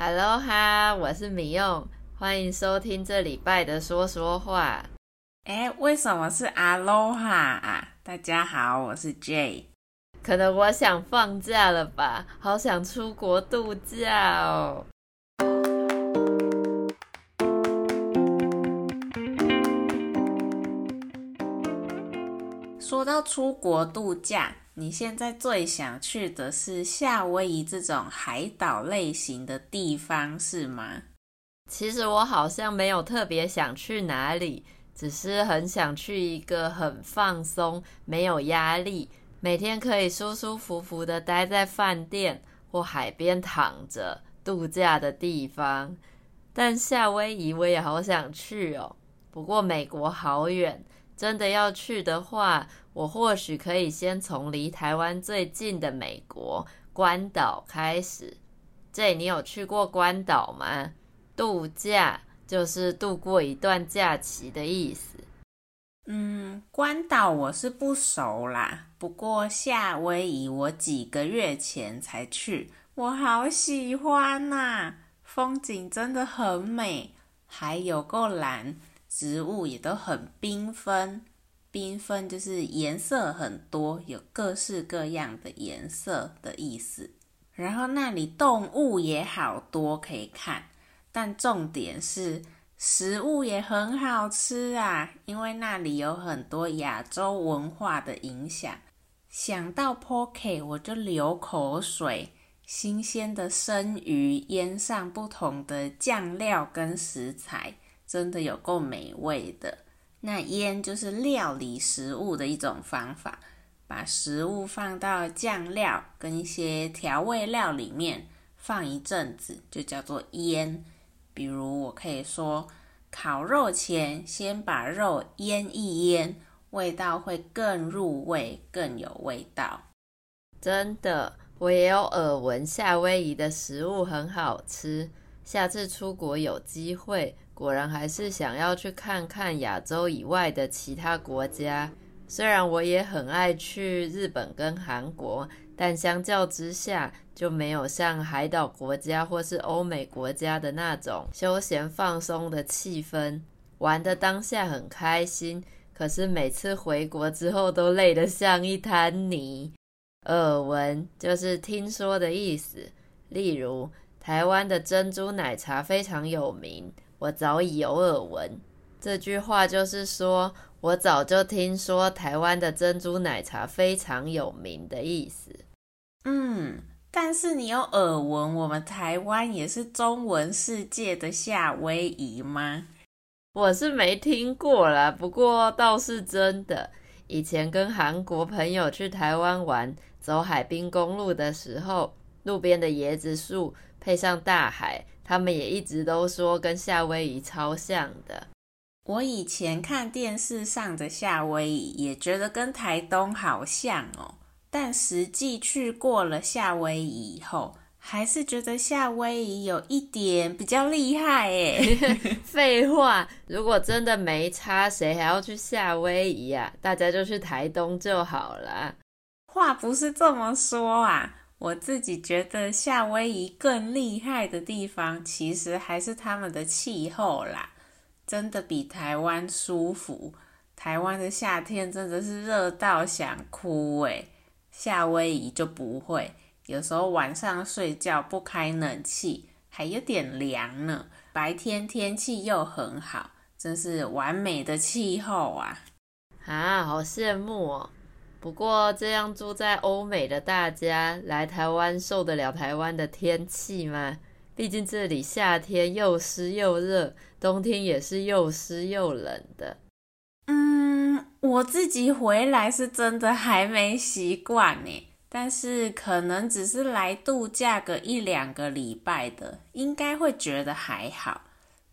哈喽哈，我是米用，欢迎收听这礼拜的说说话。哎，为什么是阿喽哈啊？大家好，我是 Jay。可能我想放假了吧，好想出国度假哦。说到出国度假，你现在最想去的是夏威夷这种海岛类型的地方，是吗？其实我好像没有特别想去哪里，只是很想去一个很放松、没有压力，每天可以舒舒服服的待在饭店或海边躺着度假的地方。但夏威夷我也好想去哦，不过美国好远。真的要去的话，我或许可以先从离台湾最近的美国关岛开始。这你有去过关岛吗？度假就是度过一段假期的意思。嗯，关岛我是不熟啦，不过夏威夷我几个月前才去，我好喜欢呐，风景真的很美，还有够蓝。植物也都很缤纷，缤纷就是颜色很多，有各式各样的颜色的意思。然后那里动物也好多可以看，但重点是食物也很好吃啊，因为那里有很多亚洲文化的影响。想到 Poke 我就流口水，新鲜的生鱼腌上不同的酱料跟食材。真的有够美味的。那腌就是料理食物的一种方法，把食物放到酱料跟一些调味料里面放一阵子，就叫做腌。比如我可以说，烤肉前先把肉腌一腌，味道会更入味，更有味道。真的，我也有耳闻夏威夷的食物很好吃。下次出国有机会，果然还是想要去看看亚洲以外的其他国家。虽然我也很爱去日本跟韩国，但相较之下就没有像海岛国家或是欧美国家的那种休闲放松的气氛。玩的当下很开心，可是每次回国之后都累得像一滩泥。耳闻就是听说的意思，例如。台湾的珍珠奶茶非常有名，我早已有耳闻。这句话就是说我早就听说台湾的珍珠奶茶非常有名的意思。嗯，但是你有耳闻我们台湾也是中文世界的夏威夷吗？我是没听过啦，不过倒是真的。以前跟韩国朋友去台湾玩，走海滨公路的时候，路边的椰子树。配上大海，他们也一直都说跟夏威夷超像的。我以前看电视上的夏威夷，也觉得跟台东好像哦。但实际去过了夏威夷以后，还是觉得夏威夷有一点比较厉害诶。废话，如果真的没差，谁还要去夏威夷啊？大家就去台东就好了。话不是这么说啊。我自己觉得夏威夷更厉害的地方，其实还是他们的气候啦，真的比台湾舒服。台湾的夏天真的是热到想哭诶，夏威夷就不会，有时候晚上睡觉不开冷气，还有点凉呢。白天天气又很好，真是完美的气候啊！啊，好羡慕哦。不过，这样住在欧美的大家来台湾受得了台湾的天气吗？毕竟这里夏天又湿又热，冬天也是又湿又冷的。嗯，我自己回来是真的还没习惯呢，但是可能只是来度假个一两个礼拜的，应该会觉得还好。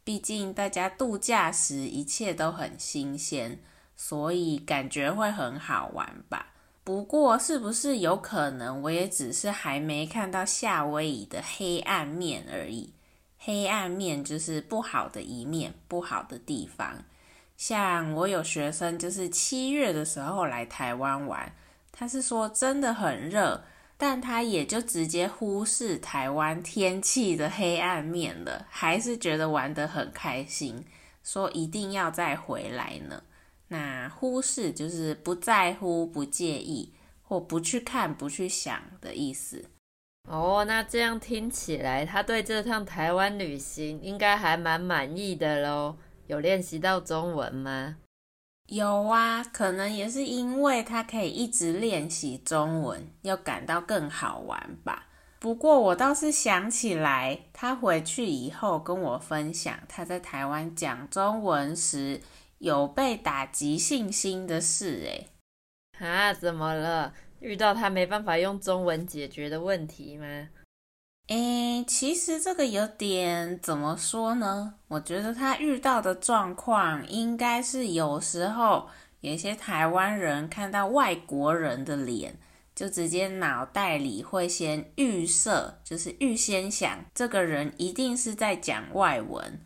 毕竟大家度假时一切都很新鲜。所以感觉会很好玩吧？不过是不是有可能我也只是还没看到夏威夷的黑暗面而已？黑暗面就是不好的一面，不好的地方。像我有学生就是七月的时候来台湾玩，他是说真的很热，但他也就直接忽视台湾天气的黑暗面了，还是觉得玩得很开心，说一定要再回来呢。那忽视就是不在乎、不介意或不去看、不去想的意思。哦，那这样听起来，他对这趟台湾旅行应该还蛮满意的喽。有练习到中文吗？有啊，可能也是因为他可以一直练习中文，要感到更好玩吧。不过我倒是想起来，他回去以后跟我分享他在台湾讲中文时有被打击信心的事。诶，啊，怎么了？遇到他没办法用中文解决的问题吗？诶，其实这个有点怎么说呢？我觉得他遇到的状况应该是有时候有一些台湾人看到外国人的脸，就直接脑袋里会先预设，就是预先想这个人一定是在讲外文，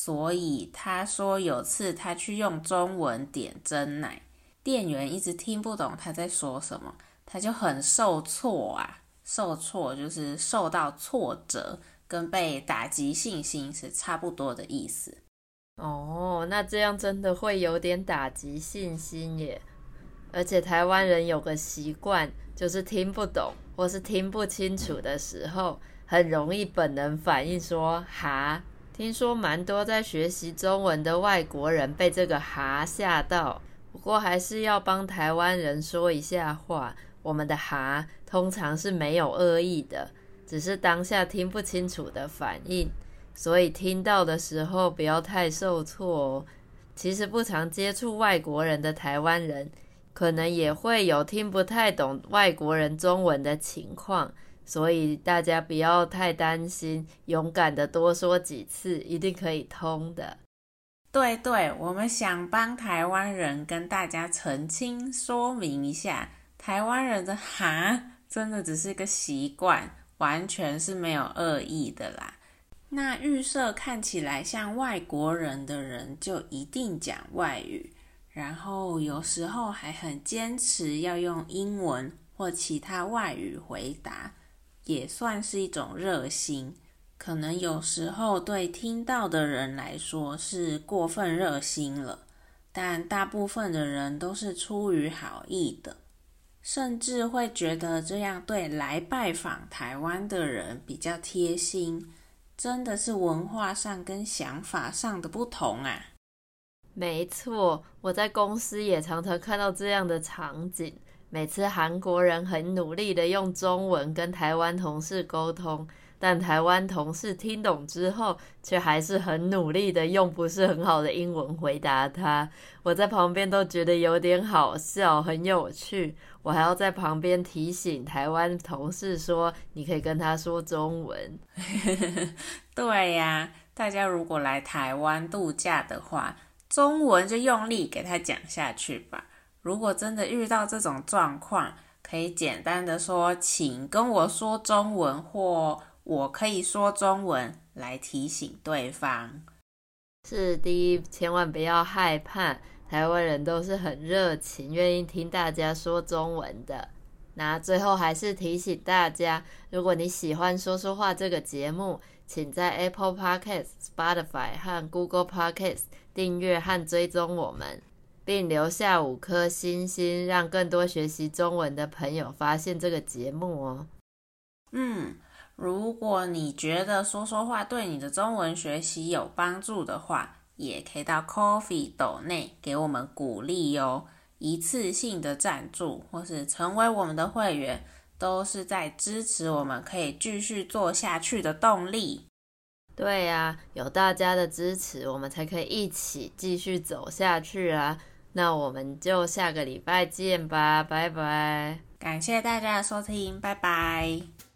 所以他说有次他去用中文点珍奶，店员一直听不懂他在说什么，他就很受挫啊。受挫就是受到挫折，跟被打击信心是差不多的意思。哦，那这样真的会有点打击信心耶。而且台湾人有个习惯，就是听不懂或是听不清楚的时候，很容易本能反应说“哈”。听说蛮多在学习中文的外国人被这个“哈”吓到。不过还是要帮台湾人说一下话。我们的“哈”通常是没有恶意的，只是当下听不清楚的反应，所以听到的时候不要太受挫哦。其实不常接触外国人的台湾人，可能也会有听不太懂外国人中文的情况，所以大家不要太担心，勇敢的多说几次，一定可以通的。对对，我们想帮台湾人跟大家澄清说明一下。台湾人的“哈”真的只是个习惯，完全是没有恶意的啦。那预设看起来像外国人的人，就一定讲外语，然后有时候还很坚持要用英文或其他外语回答，也算是一种热心。可能有时候对听到的人来说是过分热心了，但大部分的人都是出于好意的。甚至会觉得这样对来拜访台湾的人比较贴心，真的是文化上跟想法上的不同啊。没错，我在公司也常常看到这样的场景。每次韩国人很努力的用中文跟台湾同事沟通。但台湾同事听懂之后，却还是很努力的用不是很好的英文回答他。我在旁边都觉得有点好笑，很有趣。我还要在旁边提醒台湾同事说：“你可以跟他说中文。” 对呀，大家如果来台湾度假的话，中文就用力给他讲下去吧。如果真的遇到这种状况，可以简单的说：“请跟我说中文”或。我可以说中文来提醒对方。是的，千万不要害怕，台湾人都是很热情，愿意听大家说中文的。那最后还是提醒大家，如果你喜欢说说话这个节目，请在 Apple Podcast、Spotify 和 Google Podcast 订阅和追踪我们，并留下五颗星星，让更多学习中文的朋友发现这个节目哦。嗯。如果你觉得说说话对你的中文学习有帮助的话，也可以到 Coffee 斗内给我们鼓励哟。一次性的赞助或是成为我们的会员，都是在支持我们可以继续做下去的动力。对呀，有大家的支持，我们才可以一起继续走下去啊！那我们就下个礼拜见吧，拜拜！感谢大家的收听，拜拜。